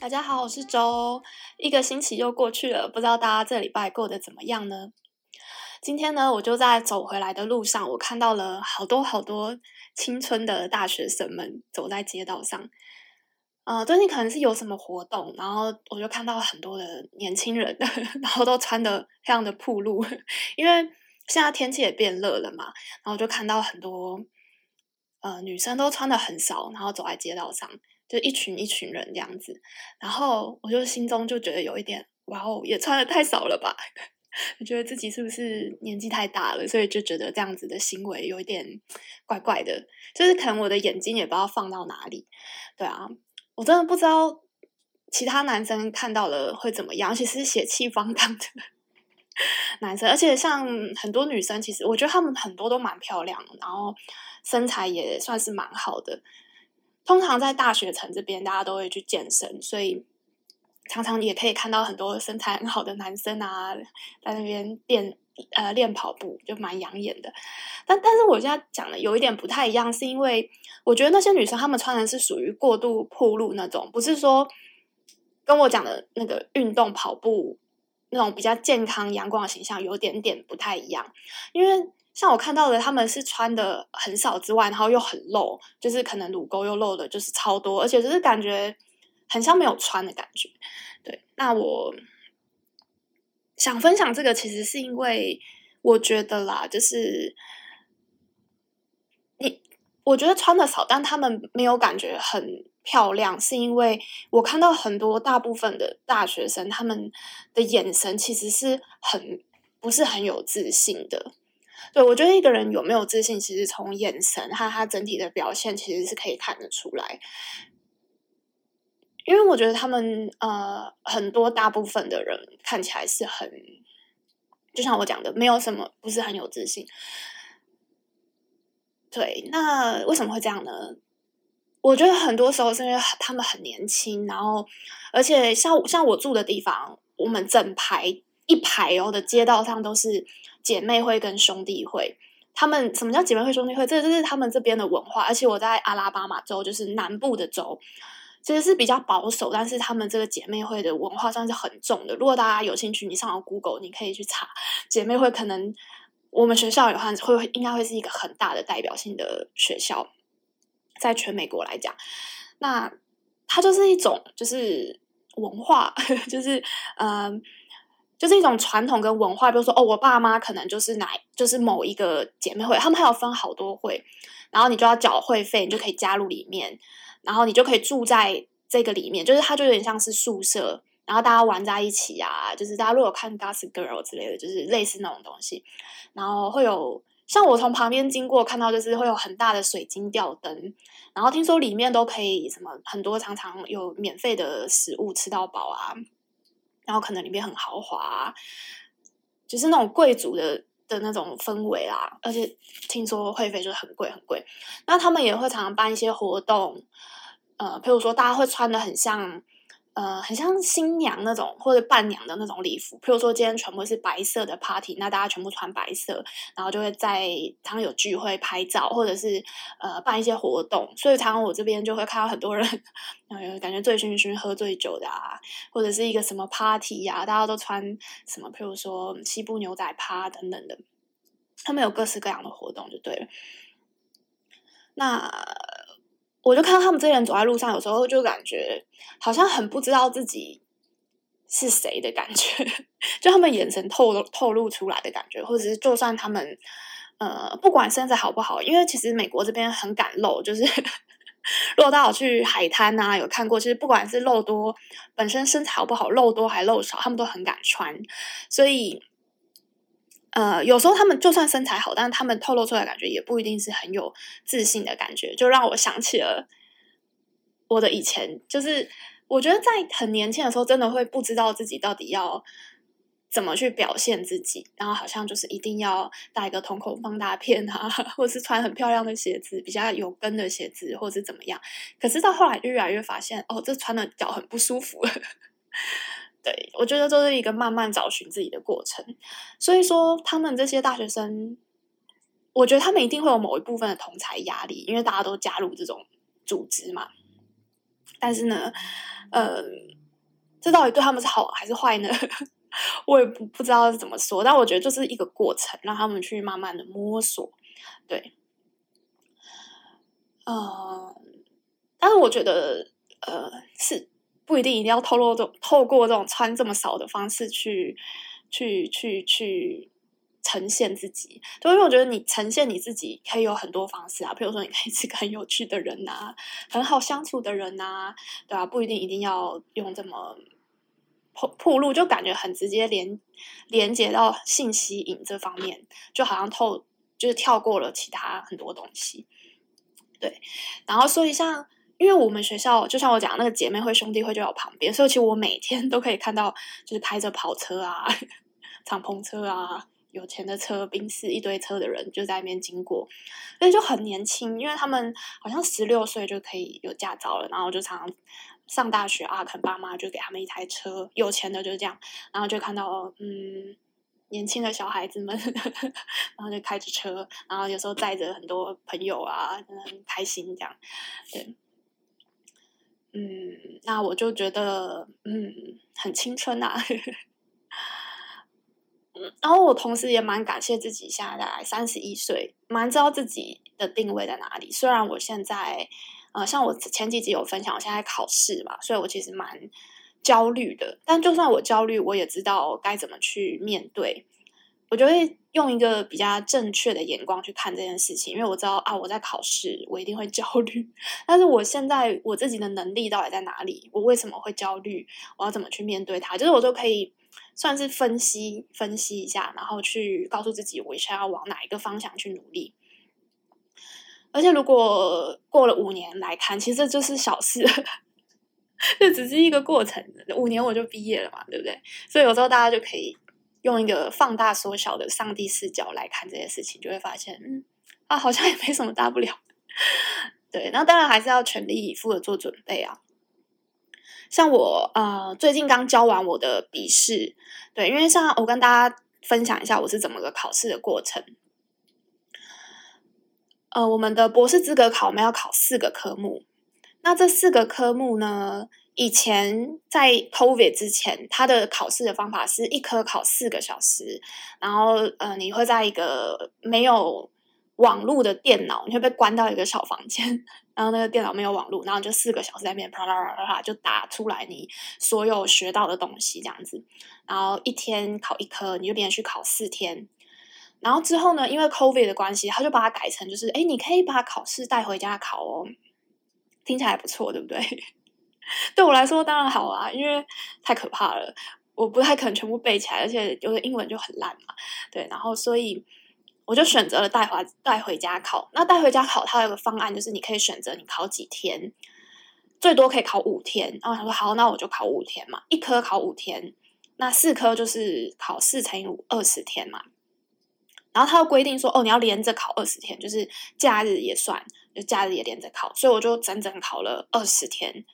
大家好，我是周。一个星期又过去了，不知道大家这礼拜过得怎么样呢？今天呢，我就在走回来的路上，我看到了好多好多青春的大学生们走在街道上。呃，最近可能是有什么活动，然后我就看到很多的年轻人，然后都穿的非常的暴露，因为现在天气也变热了嘛，然后就看到很多呃女生都穿的很少，然后走在街道上。就一群一群人这样子，然后我就心中就觉得有一点，哇哦，也穿得太少了吧？我觉得自己是不是年纪太大了，所以就觉得这样子的行为有一点怪怪的，就是可能我的眼睛也不知道放到哪里。对啊，我真的不知道其他男生看到了会怎么样，其实是血气方刚的 男生，而且像很多女生，其实我觉得他们很多都蛮漂亮，然后身材也算是蛮好的。通常在大学城这边，大家都会去健身，所以常常也可以看到很多身材很好的男生啊，在那边练呃练跑步，就蛮养眼的。但但是我现在讲的有一点不太一样，是因为我觉得那些女生她们穿的是属于过度暴露那种，不是说跟我讲的那个运动跑步那种比较健康阳光的形象有点点不太一样，因为。像我看到的，他们是穿的很少之外，然后又很露，就是可能乳沟又露的，就是超多，而且就是感觉很像没有穿的感觉。对，那我想分享这个，其实是因为我觉得啦，就是你，我觉得穿的少，但他们没有感觉很漂亮，是因为我看到很多大部分的大学生，他们的眼神其实是很不是很有自信的。对，我觉得一个人有没有自信，其实从眼神和他整体的表现，其实是可以看得出来。因为我觉得他们呃，很多大部分的人看起来是很，就像我讲的，没有什么，不是很有自信。对，那为什么会这样呢？我觉得很多时候是因为他们很年轻，然后而且像像我住的地方，我们整排一排哦的街道上都是。姐妹会跟兄弟会，他们什么叫姐妹会兄弟会？这这是他们这边的文化。而且我在阿拉巴马州，就是南部的州，其实是比较保守，但是他们这个姐妹会的文化算是很重的。如果大家有兴趣，你上 Google，你可以去查姐妹会。可能我们学校有话会应该会是一个很大的代表性的学校，在全美国来讲，那它就是一种就是文化，就是嗯。就是一种传统跟文化，比如说哦，我爸妈可能就是哪，就是某一个姐妹会，他们还有分好多会，然后你就要缴会费，你就可以加入里面，然后你就可以住在这个里面，就是它就有点像是宿舍，然后大家玩在一起啊，就是大家如果有看 Gossip Girl 之类的，就是类似那种东西，然后会有像我从旁边经过看到，就是会有很大的水晶吊灯，然后听说里面都可以什么很多，常常有免费的食物吃到饱啊。然后可能里面很豪华，就是那种贵族的的那种氛围啊。而且听说会费就是很贵很贵。那他们也会常常办一些活动，呃，譬如说大家会穿的很像。呃，很像新娘那种或者伴娘的那种礼服，譬如说今天全部是白色的 party，那大家全部穿白色，然后就会在常常有聚会拍照，或者是呃办一些活动，所以常常我这边就会看到很多人，呃，感觉醉醺醺喝醉酒的啊，或者是一个什么 party 呀，大家都穿什么，譬如说西部牛仔趴等等的，他们有各式各样的活动就对了，那。我就看到他们这些人走在路上，有时候就感觉好像很不知道自己是谁的感觉，就他们眼神透透露出来的感觉，或者是就算他们呃不管身材好不好，因为其实美国这边很敢露，就是如果大家有去海滩啊，有看过，其实不管是露多，本身身材好不好，露多还露少，他们都很敢穿，所以。呃，有时候他们就算身材好，但是他们透露出来感觉也不一定是很有自信的感觉，就让我想起了我的以前。就是我觉得在很年轻的时候，真的会不知道自己到底要怎么去表现自己，然后好像就是一定要戴一个瞳孔放大片啊，或是穿很漂亮的鞋子，比较有跟的鞋子，或是怎么样。可是到后来越来越发现，哦，这穿的脚很不舒服。对，我觉得这是一个慢慢找寻自己的过程。所以说，他们这些大学生，我觉得他们一定会有某一部分的同侪压力，因为大家都加入这种组织嘛。但是呢，呃，这到底对他们是好还是坏呢？我也不不知道是怎么说。但我觉得就是一个过程，让他们去慢慢的摸索。对，呃，但是我觉得，呃，是不一定一定要透露这种透过这种穿这么少的方式去去去去。呈现自己，对，因为我觉得你呈现你自己可以有很多方式啊，比如说你可以是个很有趣的人呐、啊，很好相处的人呐、啊，对吧、啊？不一定一定要用这么铺铺路，就感觉很直接连连接到性吸引这方面，就好像透就是跳过了其他很多东西，对。然后所以像因为我们学校，就像我讲那个姐妹会兄弟会就在我旁边，所以其实我每天都可以看到，就是开着跑车啊、敞篷车啊。有钱的车，宾士一堆车的人就在那边经过，所以就很年轻，因为他们好像十六岁就可以有驾照了，然后就常常上大学啊，可能爸妈就给他们一台车，有钱的就是这样，然后就看到嗯年轻的小孩子们，然后就开着车，然后有时候载着很多朋友啊，很开心这样，对，嗯，那我就觉得嗯很青春啊。然后我同时也蛮感谢自己，现在三十一岁，蛮知道自己的定位在哪里。虽然我现在，呃，像我前几集有分享，我现在考试嘛，所以我其实蛮焦虑的。但就算我焦虑，我也知道该怎么去面对。我就会用一个比较正确的眼光去看这件事情，因为我知道啊，我在考试，我一定会焦虑。但是我现在我自己的能力到底在哪里？我为什么会焦虑？我要怎么去面对它？就是我都可以。算是分析分析一下，然后去告诉自己，我想要往哪一个方向去努力。而且，如果过了五年来看，其实这就是小事，这只是一个过程。五年我就毕业了嘛，对不对？所以有时候大家就可以用一个放大缩小的上帝视角来看这些事情，就会发现，嗯，啊，好像也没什么大不了。对，那当然还是要全力以赴的做准备啊。像我呃，最近刚交完我的笔试，对，因为像我跟大家分享一下我是怎么个考试的过程。呃，我们的博士资格考，我们要考四个科目。那这四个科目呢，以前在 COVID 之前，它的考试的方法是一科考四个小时，然后呃，你会在一个没有网络的电脑，你会被关到一个小房间。然后那个电脑没有网络，然后就四个小时在那边啪啦啦啦啦就打出来你所有学到的东西这样子。然后一天考一科，你就连续考四天。然后之后呢，因为 COVID 的关系，他就把它改成就是，哎，你可以把考试带回家考哦。听起来不错，对不对？对我来说当然好啊，因为太可怕了，我不太可能全部背起来，而且有的英文就很烂嘛。对，然后所以。我就选择了带回带回家考。那带回家考，它有个方案，就是你可以选择你考几天，最多可以考五天。然后他说好，那我就考五天嘛，一科考五天，那四科就是考四乘以五，二十天嘛。然后他又规定说，哦，你要连着考二十天，就是假日也算，就假日也连着考。所以我就整整考了二十天。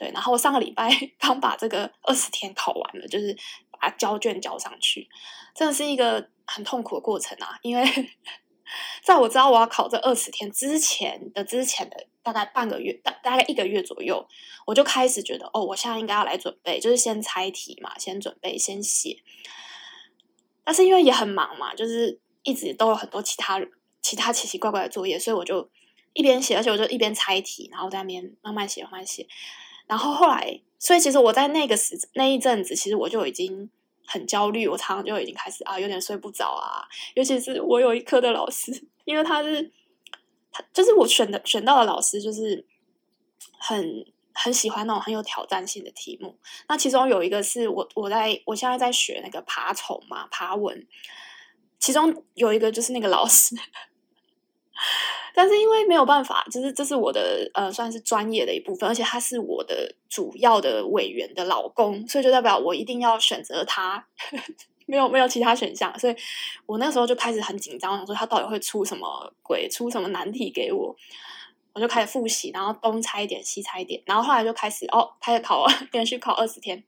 对，然后我上个礼拜 刚把这个二十天考完了，就是把交卷交上去，真的是一个。很痛苦的过程啊，因为 在我知道我要考这二十天之前的之前的大概半个月，大大概一个月左右，我就开始觉得哦，我现在应该要来准备，就是先猜题嘛，先准备，先写。但是因为也很忙嘛，就是一直都有很多其他其他奇奇怪怪的作业，所以我就一边写，而且我就一边猜题，然后在那边慢慢写，慢慢写。然后后来，所以其实我在那个时那一阵子，其实我就已经。很焦虑，我常常就已经开始啊，有点睡不着啊。尤其是我有一科的老师，因为他是他就是我选的选到的老师，就是很很喜欢那种很有挑战性的题目。那其中有一个是我我在我现在在学那个爬虫嘛，爬文，其中有一个就是那个老师。但是因为没有办法，就是这是我的呃，算是专业的一部分，而且他是我的主要的委员的老公，所以就代表我一定要选择他，没有没有其他选项，所以我那时候就开始很紧张，想说他到底会出什么鬼，出什么难题给我，我就开始复习，然后东猜一点，西猜一点，然后后来就开始哦，开始考，连续考二十天，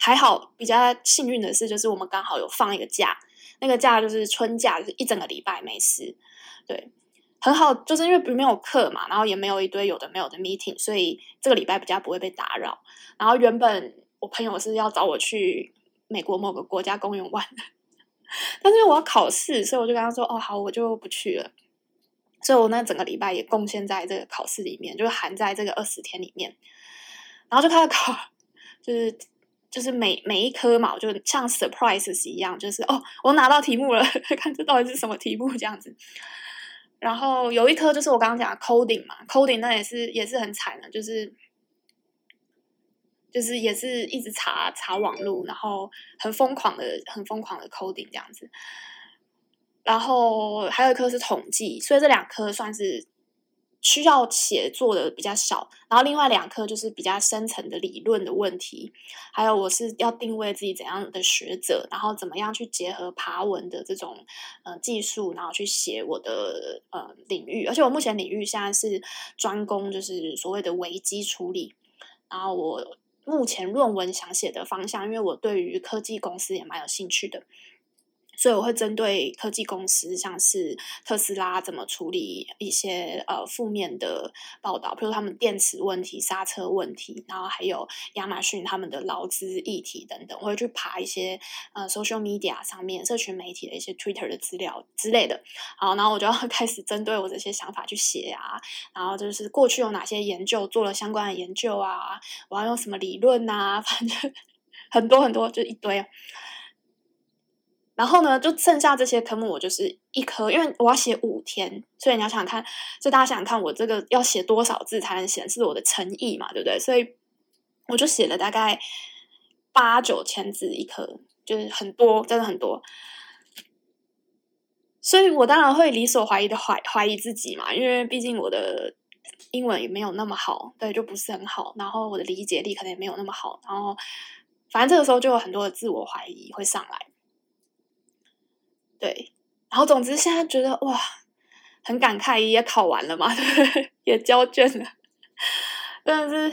还好比较幸运的是，就是我们刚好有放一个假，那个假就是春假，就是一整个礼拜没事，对。很好，就是因为没有课嘛，然后也没有一堆有的没有的 meeting，所以这个礼拜比较不会被打扰。然后原本我朋友是要找我去美国某个国家公园玩的，但是因为我要考试，所以我就跟他说：“哦，好，我就不去了。”所以，我那整个礼拜也贡献在这个考试里面，就是含在这个二十天里面。然后就开始考，就是就是每每一科嘛，我就像 surprises 一样，就是哦，我拿到题目了，看这到底是什么题目这样子。然后有一科就是我刚刚讲的 coding 嘛，coding 那也是也是很惨的，就是就是也是一直查查网路，然后很疯狂的很疯狂的 coding 这样子。然后还有一科是统计，所以这两科算是。需要写作的比较少，然后另外两科就是比较深层的理论的问题，还有我是要定位自己怎样的学者，然后怎么样去结合爬文的这种呃技术，然后去写我的呃领域，而且我目前领域现在是专攻就是所谓的危机处理，然后我目前论文想写的方向，因为我对于科技公司也蛮有兴趣的。所以我会针对科技公司，像是特斯拉怎么处理一些呃负面的报道，比如他们电池问题、刹车问题，然后还有亚马逊他们的劳资议题等等，我会去爬一些呃 social media 上面社群媒体的一些 Twitter 的资料之类的。好，然后我就要 开始针对我这些想法去写啊，然后就是过去有哪些研究做了相关的研究啊，我要用什么理论啊，反正 很多很多，就一堆。然后呢，就剩下这些科目，我就是一科，因为我要写五天，所以你要想想看，就大家想想看，我这个要写多少字才能显示我的诚意嘛，对不对？所以我就写了大概八九千字一科，就是很多，真的很多。所以我当然会理所怀疑的怀怀疑自己嘛，因为毕竟我的英文也没有那么好，对，就不是很好。然后我的理解力可能也没有那么好，然后反正这个时候就有很多的自我怀疑会上来。对，然后总之现在觉得哇，很感慨，也考完了嘛，也交卷了，但是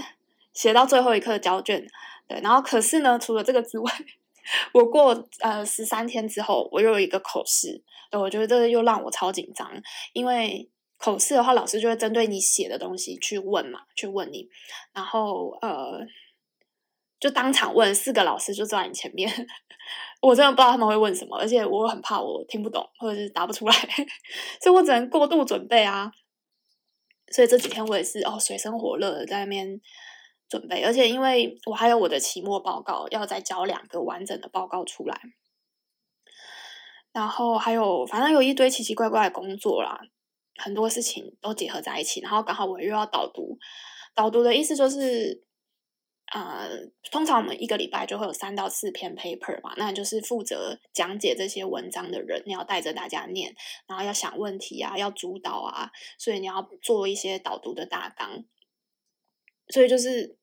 写到最后一刻交卷，对，然后可是呢，除了这个之外，我过呃十三天之后，我又有一个口试，对，我觉得这个又让我超紧张，因为口试的话，老师就会针对你写的东西去问嘛，去问你，然后呃。就当场问四个老师，就坐在你前面，我真的不知道他们会问什么，而且我很怕我听不懂或者是答不出来，所以我只能过度准备啊。所以这几天我也是哦，水深火热的在那边准备，而且因为我还有我的期末报告要再交两个完整的报告出来，然后还有反正有一堆奇奇怪怪的工作啦，很多事情都结合在一起，然后刚好我又要导读，导读的意思就是。呃，通常我们一个礼拜就会有三到四篇 paper 嘛，那就是负责讲解这些文章的人，你要带着大家念，然后要想问题啊，要主导啊，所以你要做一些导读的大纲，所以就是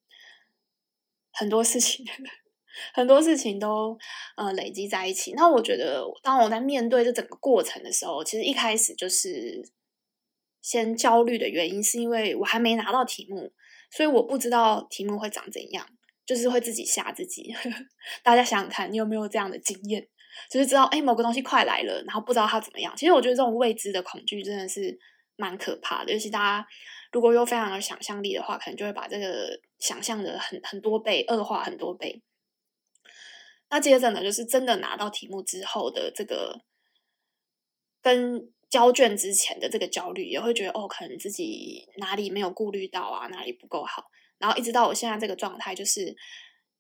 很多事情，很多事情都呃累积在一起。那我觉得，当我在面对这整个过程的时候，其实一开始就是先焦虑的原因，是因为我还没拿到题目。所以我不知道题目会长怎样，就是会自己吓自己。大家想想看，你有没有这样的经验？就是知道，哎，某个东西快来了，然后不知道它怎么样。其实我觉得这种未知的恐惧真的是蛮可怕的。尤其大家如果有非常有想象力的话，可能就会把这个想象的很很多倍，恶化很多倍。那接着呢，就是真的拿到题目之后的这个跟。交卷之前的这个焦虑，也会觉得哦，可能自己哪里没有顾虑到啊，哪里不够好。然后一直到我现在这个状态，就是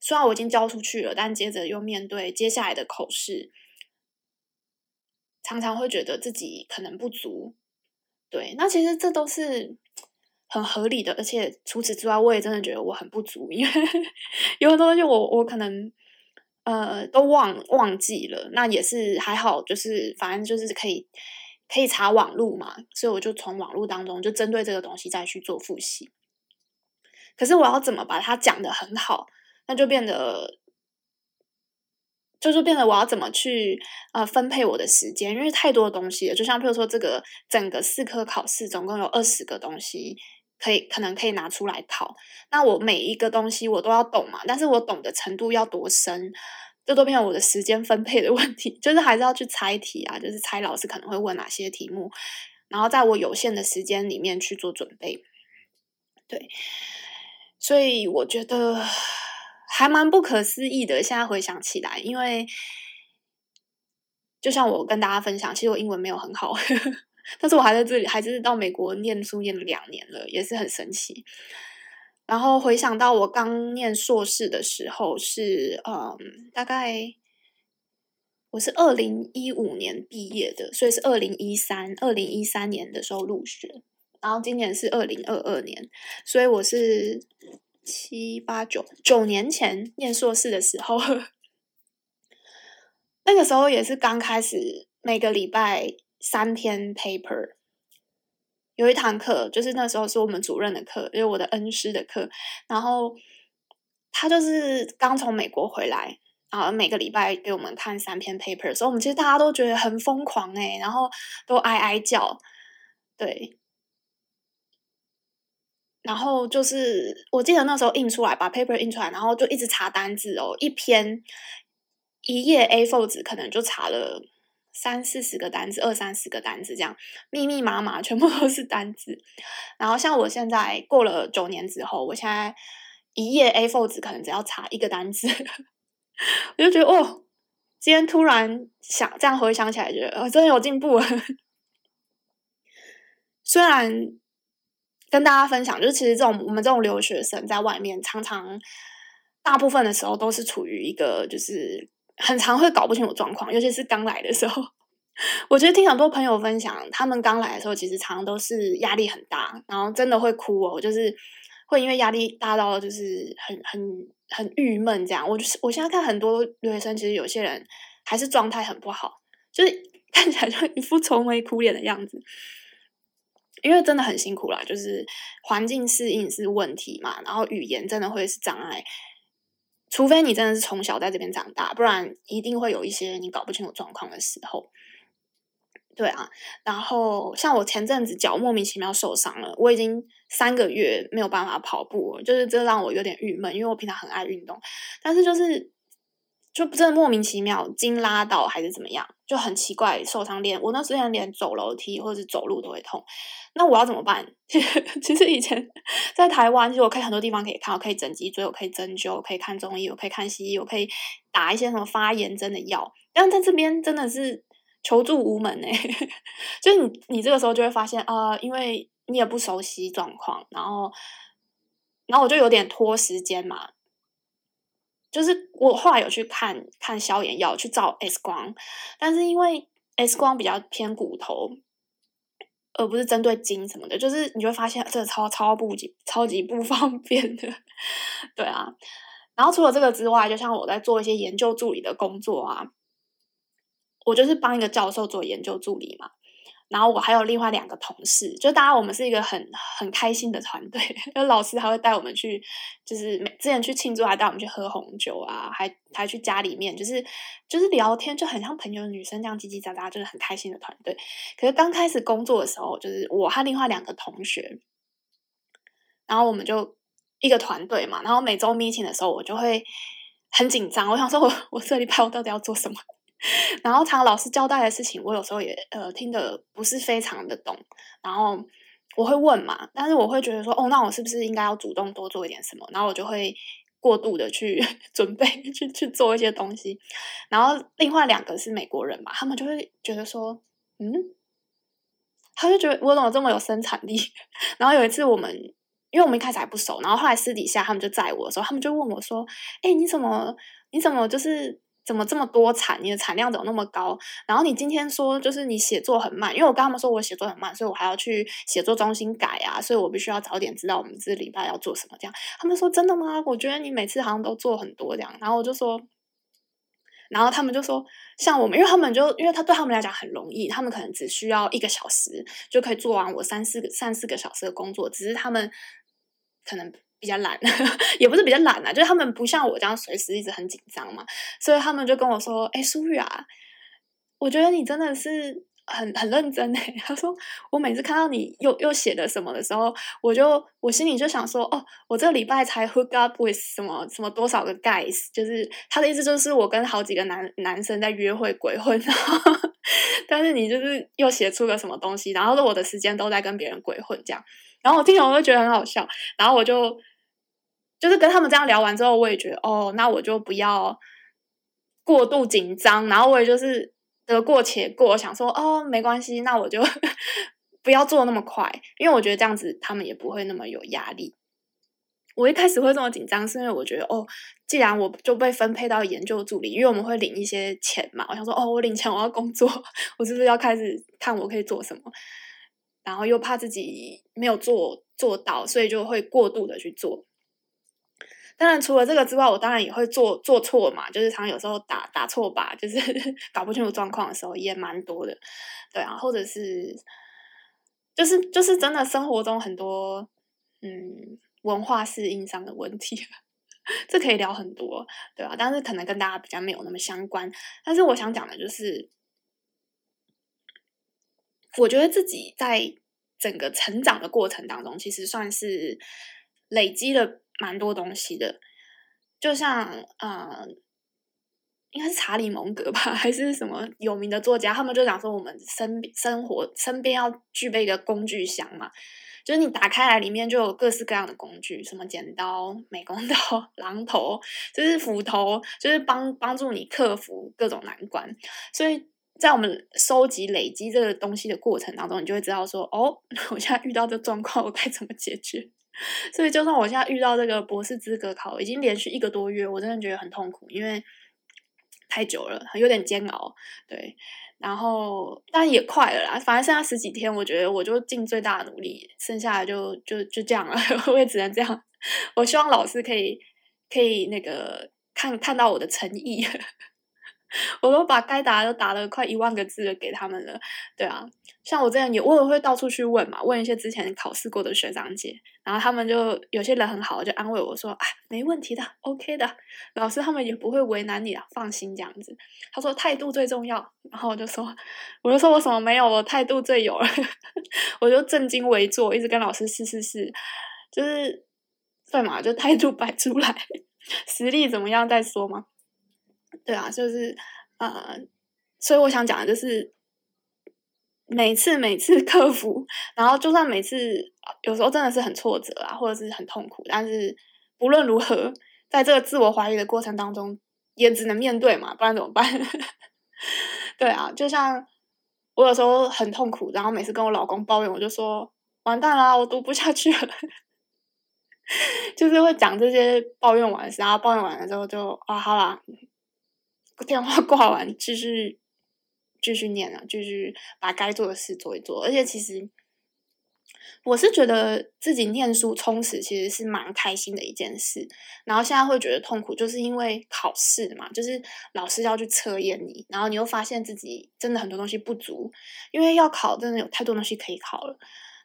虽然我已经交出去了，但接着又面对接下来的口试，常常会觉得自己可能不足。对，那其实这都是很合理的，而且除此之外，我也真的觉得我很不足，因为有很多东西我我可能呃都忘忘记了。那也是还好，就是反正就是可以。可以查网路嘛，所以我就从网路当中就针对这个东西再去做复习。可是我要怎么把它讲得很好，那就变得，就是变得我要怎么去呃分配我的时间，因为太多东西了。就像譬如说这个整个四科考试总共有二十个东西可以可能可以拿出来考，那我每一个东西我都要懂嘛，但是我懂的程度要多深？这都变成我的时间分配的问题，就是还是要去猜题啊，就是猜老师可能会问哪些题目，然后在我有限的时间里面去做准备。对，所以我觉得还蛮不可思议的。现在回想起来，因为就像我跟大家分享，其实我英文没有很好，但是我还在这里，还是到美国念书念了两年了，也是很神奇。然后回想到我刚念硕士的时候是，嗯，大概我是二零一五年毕业的，所以是二零一三二零一三年的时候入学。然后今年是二零二二年，所以我是七八九九年前念硕士的时候，那个时候也是刚开始，每个礼拜三篇 paper，有一堂课就是那时候是我们主任的课，就是我的恩师的课，然后他就是刚从美国回来，然后每个礼拜给我们看三篇 paper，所以我们其实大家都觉得很疯狂诶，然后都哀哀叫，对。然后就是，我记得那时候印出来，把 paper 印出来，然后就一直查单字哦，一篇一页 A4 纸可能就查了三四十个单字，二三十个单字这样，密密麻麻，全部都是单字。然后像我现在过了九年之后，我现在一页 A4 纸可能只要查一个单字，我就觉得哦，今天突然想这样回想起来，觉得哦，真的有进步了。虽然。跟大家分享，就是其实这种我们这种留学生在外面，常常大部分的时候都是处于一个就是很常会搞不清楚状况，尤其是刚来的时候。我觉得听很多朋友分享，他们刚来的时候，其实常常都是压力很大，然后真的会哭哦，就是会因为压力大到就是很很很郁闷这样。我就是我现在看很多留学生，其实有些人还是状态很不好，就是 看起来就一副愁眉苦脸的样子。因为真的很辛苦啦，就是环境适应是问题嘛，然后语言真的会是障碍，除非你真的是从小在这边长大，不然一定会有一些你搞不清楚状况的时候。对啊，然后像我前阵子脚莫名其妙受伤了，我已经三个月没有办法跑步，就是这让我有点郁闷，因为我平常很爱运动，但是就是。就真的莫名其妙筋拉到还是怎么样，就很奇怪受伤，连我那时间连走楼梯或者是走路都会痛，那我要怎么办？其实以前在台湾，其实我可以很多地方可以看，我可以整脊椎，我可以针灸，我可以看中医，我可以看西医，我可以打一些什么发炎针的药，但在这边真的是求助无门哎、欸，就是你你这个时候就会发现啊、因为你也不熟悉状况，然后然后我就有点拖时间嘛。就是我后来有去看看消炎药，去照 X 光，但是因为 X 光比较偏骨头，而不是针对筋什么的，就是你就会发现这个超超不超级不 方便的，对啊。然后除了这个之外，就像我在做一些研究助理的工作啊，我就是帮一个教授做研究助理嘛。然后我还有另外两个同事，就大家我们是一个很很开心的团队。因为老师还会带我们去，就是每之前去庆祝还带我们去喝红酒啊，还还去家里面，就是就是聊天，就很像朋友女生这样叽叽喳喳，就是很开心的团队。可是刚开始工作的时候，就是我和另外两个同学，然后我们就一个团队嘛，然后每周 meeting 的时候，我就会很紧张，我想说我 我这礼拜我到底要做什么？然后，常老师交代的事情，我有时候也呃听得不是非常的懂。然后我会问嘛，但是我会觉得说，哦，那我是不是应该要主动多做一点什么？然后我就会过度的去 准备，去去做一些东西。然后另外两个是美国人嘛，他们就会觉得说，嗯，他就觉得我怎么这么有生产力？然后有一次我们，因为我们一开始还不熟，然后后来私底下他们就载我的时候，他们就问我说，哎，你怎么，你怎么就是？怎么这么多产？你的产量怎么那么高？然后你今天说就是你写作很慢，因为我跟他们说我写作很慢，所以我还要去写作中心改啊，所以我必须要早点知道我们这礼拜要做什么。这样他们说真的吗？我觉得你每次好像都做很多这样。然后我就说，然后他们就说像我们，因为他们就因为他对他们来讲很容易，他们可能只需要一个小时就可以做完我三四个三四个小时的工作，只是他们可能。比较懒，也不是比较懒啊，就是他们不像我这样随时一直很紧张嘛，所以他们就跟我说：“哎、欸，舒玉啊，我觉得你真的是很很认真哎。” 他说：“我每次看到你又又写的什么的时候，我就我心里就想说，哦，我这个礼拜才 hook up with 什么什么多少个 guys，就是他的意思就是我跟好几个男男生在约会鬼混，然 后但是你就是又写出个什么东西，然后我的时间都在跟别人鬼混这样，然后我听了我就觉得很好笑，然后我就就是跟他们这样聊完之后，我也觉得哦，那我就不要过度紧张，然后我也就是得过且过，想说哦没关系，那我就 不要做那么快，因为我觉得这样子他们也不会那么有压力。我一开始会这么紧张，是因为我觉得哦，既然我就被分配到研究助理，因为我们会领一些钱嘛，我想说哦，我领钱我要工作，我是不是要开始看我可以做什么？然后又怕自己没有做做到，所以就会过度的去做。当然，除了这个之外，我当然也会做做错嘛，就是常有时候打打错吧，就是 搞不清楚状况的时候也蛮多的，对啊，或者是就是就是真的生活中很多嗯。文化适应上的问题，这可以聊很多，对吧？但是可能跟大家比较没有那么相关。但是我想讲的就是，我觉得自己在整个成长的过程当中，其实算是累积了蛮多东西的。就像呃，应该是查理蒙格吧，还是什么有名的作家，他们就讲说，我们生生活身边要具备一个工具箱嘛。就是你打开来，里面就有各式各样的工具，什么剪刀、美工刀、榔头，就是斧头，就是帮帮助你克服各种难关。所以在我们收集、累积这个东西的过程当中，你就会知道说，哦，我现在遇到这状况，我该怎么解决？所以，就算我现在遇到这个博士资格考，已经连续一个多月，我真的觉得很痛苦，因为太久了，有点煎熬，对。然后，但也快了啦。反正剩下十几天，我觉得我就尽最大的努力，剩下的就就就这样了。我也只能这样。我希望老师可以可以那个看看到我的诚意。我都把该打的都打了快一万个字了给他们了，对啊，像我这样也我也会到处去问嘛，问一些之前考试过的学长姐，然后他们就有些人很好，就安慰我说啊，没问题的，OK 的，老师他们也不会为难你啊，放心这样子。他说态度最重要，然后我就说，我就说我什么没有，我态度最有了，我就正襟危坐，一直跟老师试试试，就是对嘛，就态度摆出来，实力怎么样再说嘛。对啊，就是呃，所以我想讲的就是，每次每次克服，然后就算每次有时候真的是很挫折啊，或者是很痛苦，但是不论如何，在这个自我怀疑的过程当中，也只能面对嘛，不然怎么办？对啊，就像我有时候很痛苦，然后每次跟我老公抱怨，我就说完蛋了，我读不下去了，就是会讲这些抱怨完，然后抱怨完了之后就啊，好啦。电话挂完，继续继续念啊，继续把该做的事做一做。而且，其实我是觉得自己念书充实，其实是蛮开心的一件事。然后现在会觉得痛苦，就是因为考试嘛，就是老师要去测验你，然后你又发现自己真的很多东西不足，因为要考真的有太多东西可以考了。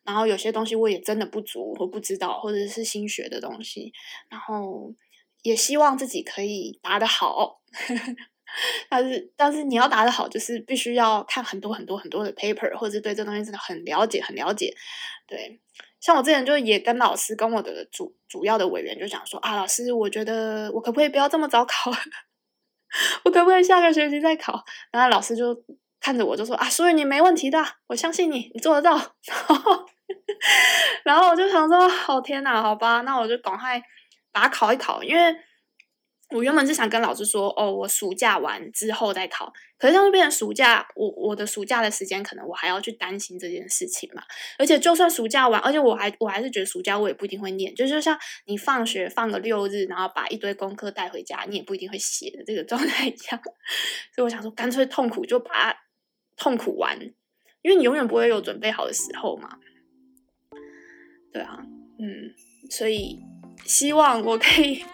然后有些东西我也真的不足，我不知道，或者是新学的东西。然后也希望自己可以答得好。但是，但是你要答得好，就是必须要看很多很多很多的 paper，或者对这东西真的很了解，很了解。对，像我之前就也跟老师，跟我的主主要的委员就讲说啊，老师，我觉得我可不可以不要这么早考？我可不可以下个学期再考？然后老师就看着我就说啊，所以你没问题的，我相信你，你做得到。然后，然后我就想说，哦天哪，好吧，那我就赶快把它考一考，因为。我原本是想跟老师说，哦，我暑假完之后再考。可是这样变成暑假，我我的暑假的时间，可能我还要去担心这件事情嘛。而且就算暑假完，而且我还我还是觉得暑假我也不一定会念。就是像你放学放个六日，然后把一堆功课带回家，你也不一定会写的这个状态一样。所以我想说，干脆痛苦就把它痛苦完，因为你永远不会有准备好的时候嘛。对啊，嗯，所以希望我可以。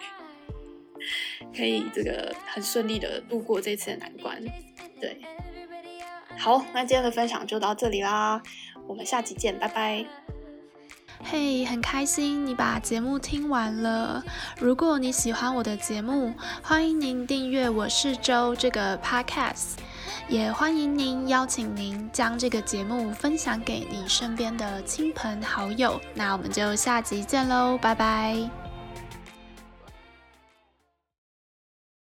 可以这个很顺利的度过这次的难关，对，好，那今天的分享就到这里啦，我们下期见，拜拜。嘿很开心你把节目听完了。如果你喜欢我的节目，欢迎您订阅我是周这个 podcast，也欢迎您邀请您将这个节目分享给你身边的亲朋好友。那我们就下集见喽，拜拜。